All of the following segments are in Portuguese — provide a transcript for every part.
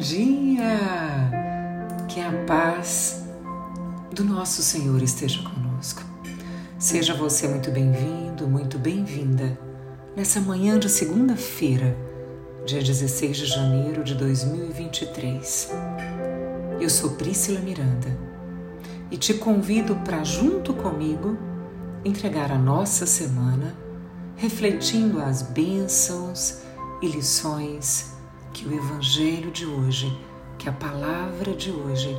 dia! Que a paz do nosso Senhor esteja conosco. Seja você muito bem-vindo, muito bem-vinda nessa manhã de segunda-feira, dia 16 de janeiro de 2023. Eu sou Prícila Miranda e te convido para, junto comigo, entregar a nossa semana refletindo as bênçãos e lições que o Evangelho de hoje, que a palavra de hoje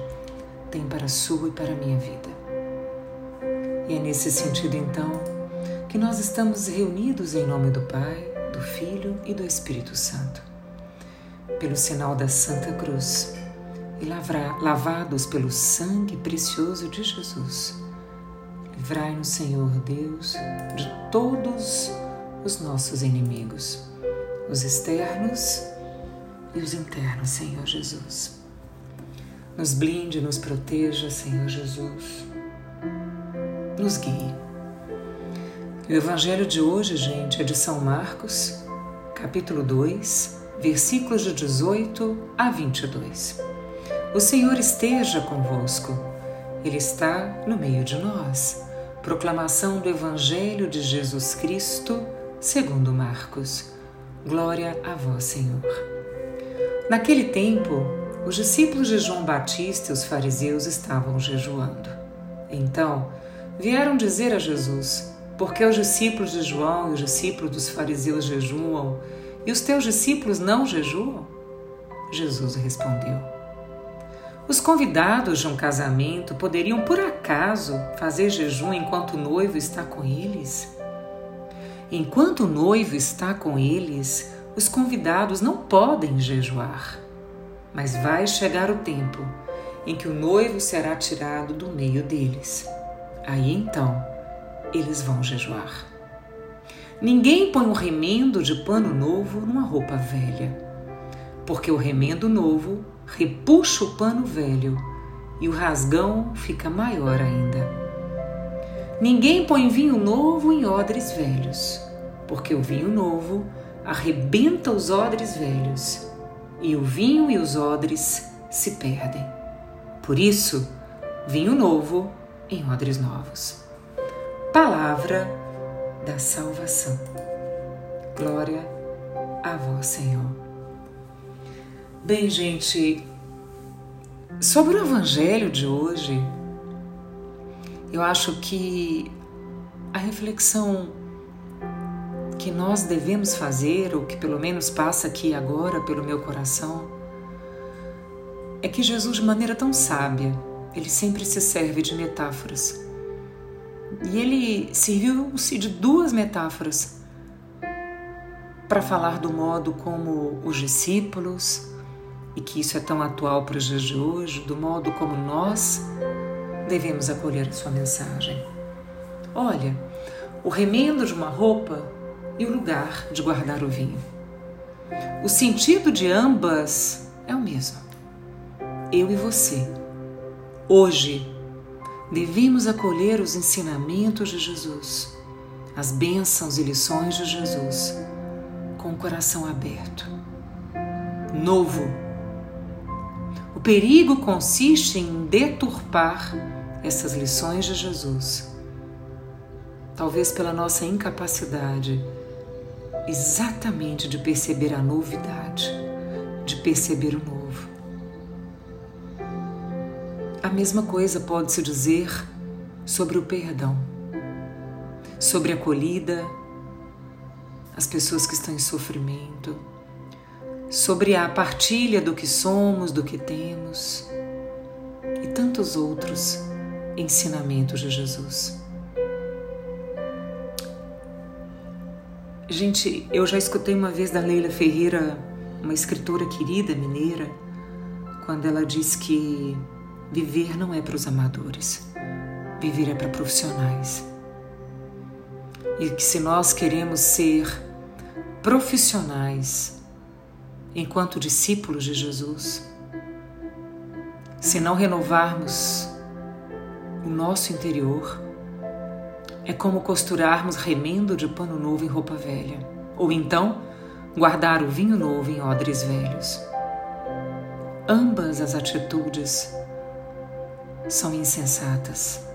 tem para a sua e para a minha vida. E é nesse sentido, então, que nós estamos reunidos em nome do Pai, do Filho e do Espírito Santo, pelo sinal da Santa Cruz e lavados pelo sangue precioso de Jesus. Livrai-nos, Senhor Deus, de todos os nossos inimigos, os externos e os internos, Senhor Jesus. Nos blinde, nos proteja, Senhor Jesus. Nos guie. o Evangelho de hoje, gente, é de São Marcos, capítulo 2, versículos de 18 a 22. O Senhor esteja convosco, Ele está no meio de nós. Proclamação do Evangelho de Jesus Cristo, segundo Marcos. Glória a vós, Senhor. Naquele tempo, os discípulos de João Batista e os fariseus estavam jejuando. Então, vieram dizer a Jesus: Por que os discípulos de João e os discípulos dos fariseus jejuam e os teus discípulos não jejuam? Jesus respondeu: Os convidados de um casamento poderiam por acaso fazer jejum enquanto o noivo está com eles? Enquanto o noivo está com eles, os convidados não podem jejuar. Mas vai chegar o tempo em que o noivo será tirado do meio deles. Aí então eles vão jejuar. Ninguém põe um remendo de pano novo numa roupa velha, porque o remendo novo repuxa o pano velho e o rasgão fica maior ainda. Ninguém põe vinho novo em odres velhos, porque o vinho novo arrebenta os odres velhos, e o vinho e os odres se perdem. Por isso, vinho novo em odres novos. Palavra da salvação. Glória a vós, Senhor. Bem, gente, sobre o evangelho de hoje, eu acho que a reflexão que nós devemos fazer, ou que pelo menos passa aqui agora pelo meu coração, é que Jesus, de maneira tão sábia, ele sempre se serve de metáforas. E ele serviu-se de duas metáforas para falar do modo como os discípulos, e que isso é tão atual para os dias de hoje, do modo como nós devemos acolher a sua mensagem. Olha, o remendo de uma roupa e o lugar de guardar o vinho. O sentido de ambas é o mesmo. Eu e você, hoje, devemos acolher os ensinamentos de Jesus, as bênçãos e lições de Jesus, com o coração aberto. Novo. O perigo consiste em deturpar essas lições de Jesus, talvez pela nossa incapacidade exatamente de perceber a novidade, de perceber o novo. A mesma coisa pode-se dizer sobre o perdão, sobre a acolhida, as pessoas que estão em sofrimento, sobre a partilha do que somos, do que temos e tantos outros ensinamentos de Jesus. Gente, eu já escutei uma vez da Leila Ferreira, uma escritora querida mineira, quando ela diz que viver não é para os amadores, viver é para profissionais. E que se nós queremos ser profissionais enquanto discípulos de Jesus, se não renovarmos o nosso interior, é como costurarmos remendo de pano novo em roupa velha, ou então guardar o vinho novo em odres velhos. ambas as atitudes são insensatas.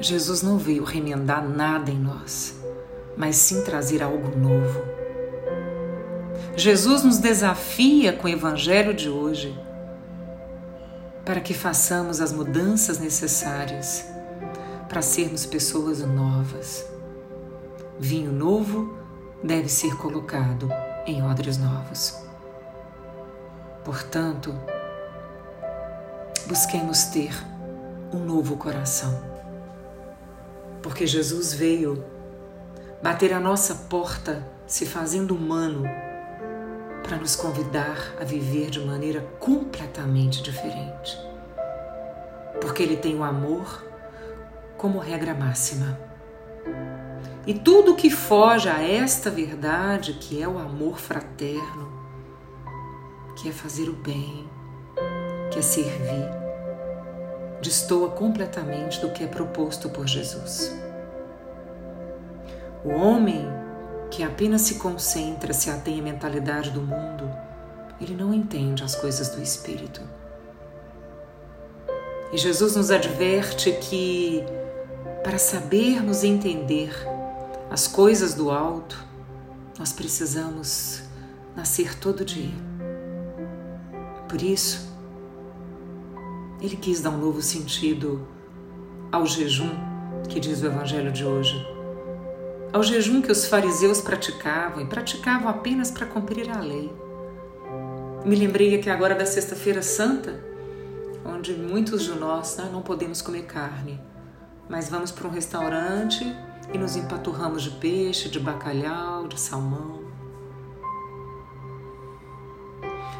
Jesus não veio remendar nada em nós, mas sim trazer algo novo. Jesus nos desafia com o Evangelho de hoje para que façamos as mudanças necessárias para sermos pessoas novas. Vinho novo deve ser colocado em odres novos. Portanto, busquemos ter um novo coração. Porque Jesus veio bater a nossa porta, se fazendo humano, para nos convidar a viver de maneira completamente diferente. Porque Ele tem o amor como regra máxima. E tudo que foge a esta verdade, que é o amor fraterno, que é fazer o bem, que é servir, destoa completamente do que é proposto por Jesus. O homem que apenas se concentra, se atém à mentalidade do mundo, ele não entende as coisas do espírito. E Jesus nos adverte que para sabermos entender as coisas do alto, nós precisamos nascer todo dia. Por isso, ele quis dar um novo sentido ao jejum que diz o Evangelho de hoje. Ao jejum que os fariseus praticavam e praticavam apenas para cumprir a lei. Me lembrei aqui agora da Sexta-feira Santa, onde muitos de nós né, não podemos comer carne, mas vamos para um restaurante e nos empaturramos de peixe, de bacalhau, de salmão.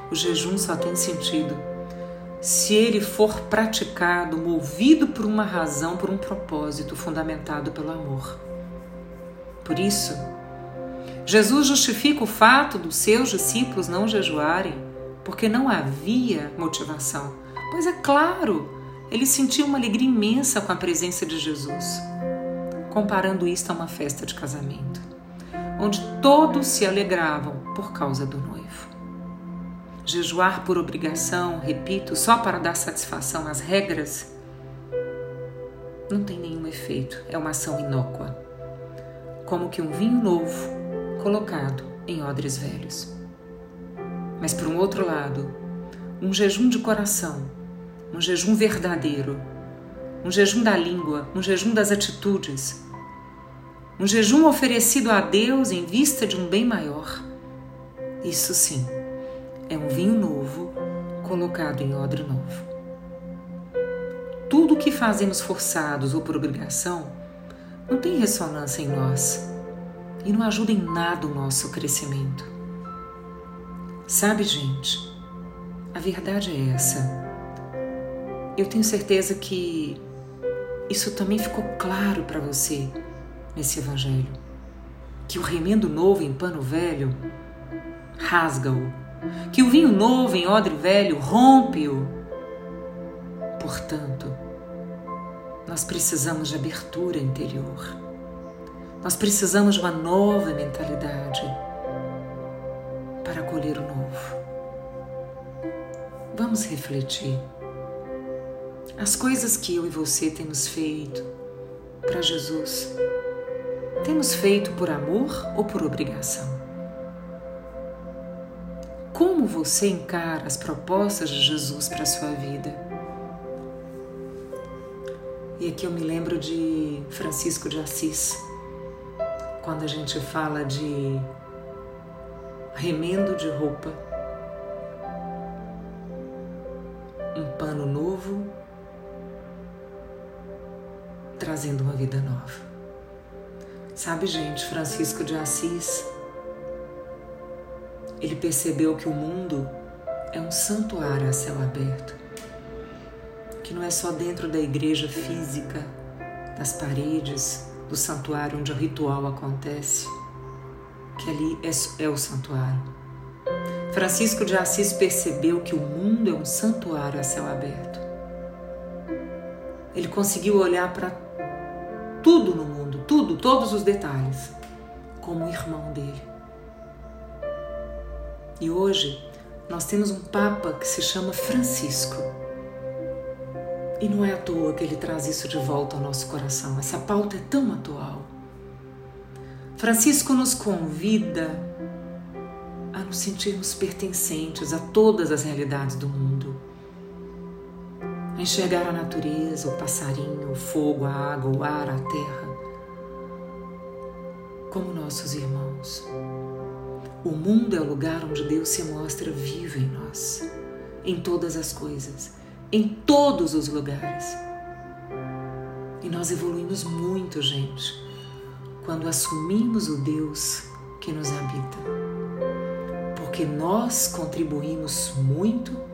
O jejum só tem sentido se ele for praticado, movido por uma razão, por um propósito fundamentado pelo amor. Por isso, Jesus justifica o fato dos seus discípulos não jejuarem, porque não havia motivação. Pois é claro, eles sentiam uma alegria imensa com a presença de Jesus comparando isto a uma festa de casamento, onde todos se alegravam por causa do noivo. Jejuar por obrigação, repito, só para dar satisfação às regras, não tem nenhum efeito, é uma ação inócua, como que um vinho novo colocado em odres velhos. Mas, por um outro lado, um jejum de coração, um jejum verdadeiro, um jejum da língua, um jejum das atitudes, um jejum oferecido a Deus em vista de um bem maior. Isso sim, é um vinho novo colocado em odre novo. Tudo o que fazemos forçados ou por obrigação não tem ressonância em nós e não ajuda em nada o nosso crescimento. Sabe, gente, a verdade é essa. Eu tenho certeza que isso também ficou claro para você nesse Evangelho. Que o remendo novo em pano velho rasga-o, que o vinho novo em odre velho rompe-o. Portanto, nós precisamos de abertura interior. Nós precisamos de uma nova mentalidade para acolher o novo. Vamos refletir as coisas que eu e você temos feito para Jesus, temos feito por amor ou por obrigação? Como você encara as propostas de Jesus para a sua vida? E aqui eu me lembro de Francisco de Assis, quando a gente fala de remendo de roupa, um pano novo trazendo uma vida nova. Sabe, gente, Francisco de Assis, ele percebeu que o mundo é um santuário a céu aberto, que não é só dentro da igreja física, das paredes, do santuário onde o ritual acontece, que ali é, é o santuário. Francisco de Assis percebeu que o mundo é um santuário a céu aberto. Ele conseguiu olhar para tudo no mundo, tudo, todos os detalhes, como o irmão dele. E hoje nós temos um Papa que se chama Francisco. E não é à toa que ele traz isso de volta ao nosso coração. Essa pauta é tão atual. Francisco nos convida a nos sentirmos pertencentes a todas as realidades do mundo, enxergar a natureza, o passarinho, o fogo, a água, o ar, a terra, como nossos irmãos. O mundo é o lugar onde Deus se mostra vivo em nós, em todas as coisas, em todos os lugares. E nós evoluímos muito, gente, quando assumimos o Deus que nos habita. Porque nós contribuímos muito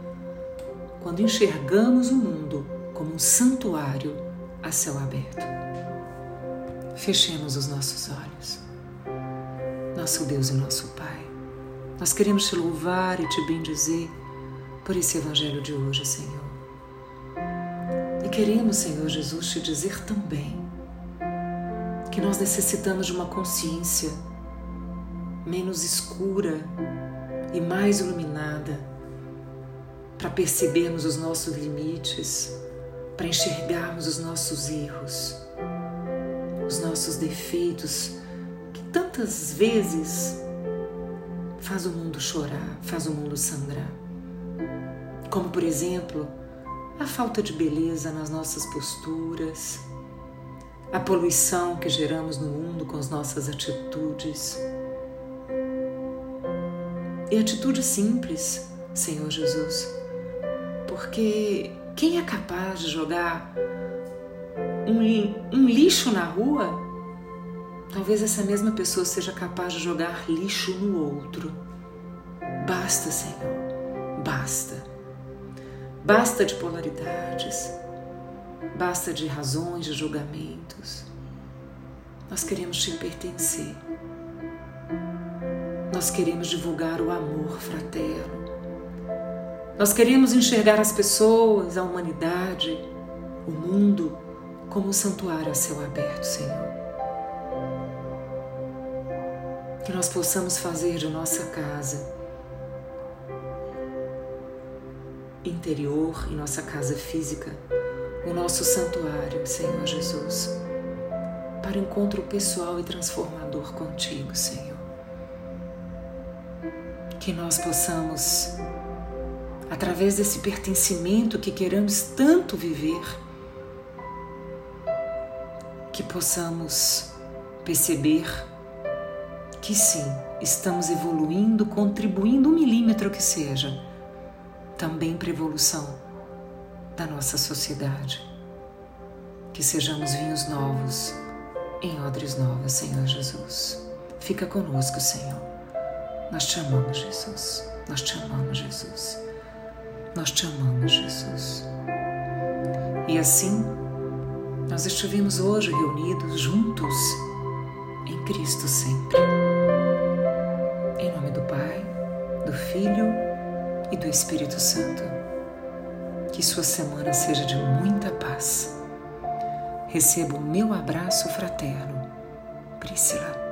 quando enxergamos o mundo como um santuário a céu aberto. Fechemos os nossos olhos nosso Deus e nosso Pai. Nós queremos te louvar e te bendizer por esse Evangelho de hoje, Senhor. E queremos, Senhor Jesus, te dizer também que nós necessitamos de uma consciência menos escura e mais iluminada para percebermos os nossos limites, para enxergarmos os nossos erros, os nossos defeitos tantas vezes faz o mundo chorar, faz o mundo sangrar. Como, por exemplo, a falta de beleza nas nossas posturas, a poluição que geramos no mundo com as nossas atitudes. E atitude simples, Senhor Jesus, porque quem é capaz de jogar um, um lixo na rua Talvez essa mesma pessoa seja capaz de jogar lixo no outro. Basta, Senhor, basta. Basta de polaridades, basta de razões, de julgamentos. Nós queremos te pertencer. Nós queremos divulgar o amor fraterno. Nós queremos enxergar as pessoas, a humanidade, o mundo como um santuário a céu aberto, Senhor. que nós possamos fazer de nossa casa interior e nossa casa física o nosso santuário, Senhor Jesus, para encontro pessoal e transformador contigo, Senhor. Que nós possamos, através desse pertencimento que queremos tanto viver, que possamos perceber que sim, estamos evoluindo, contribuindo um milímetro que seja, também para a evolução da nossa sociedade. Que sejamos vinhos novos em odres novas, Senhor Jesus. Fica conosco, Senhor. Nós te amamos, Jesus. Nós te amamos, Jesus. Nós te amamos, Jesus. E assim, nós estivemos hoje reunidos juntos em Cristo sempre. Em nome do Pai, do Filho e do Espírito Santo. Que sua semana seja de muita paz. Receba o meu abraço fraterno. Priscila.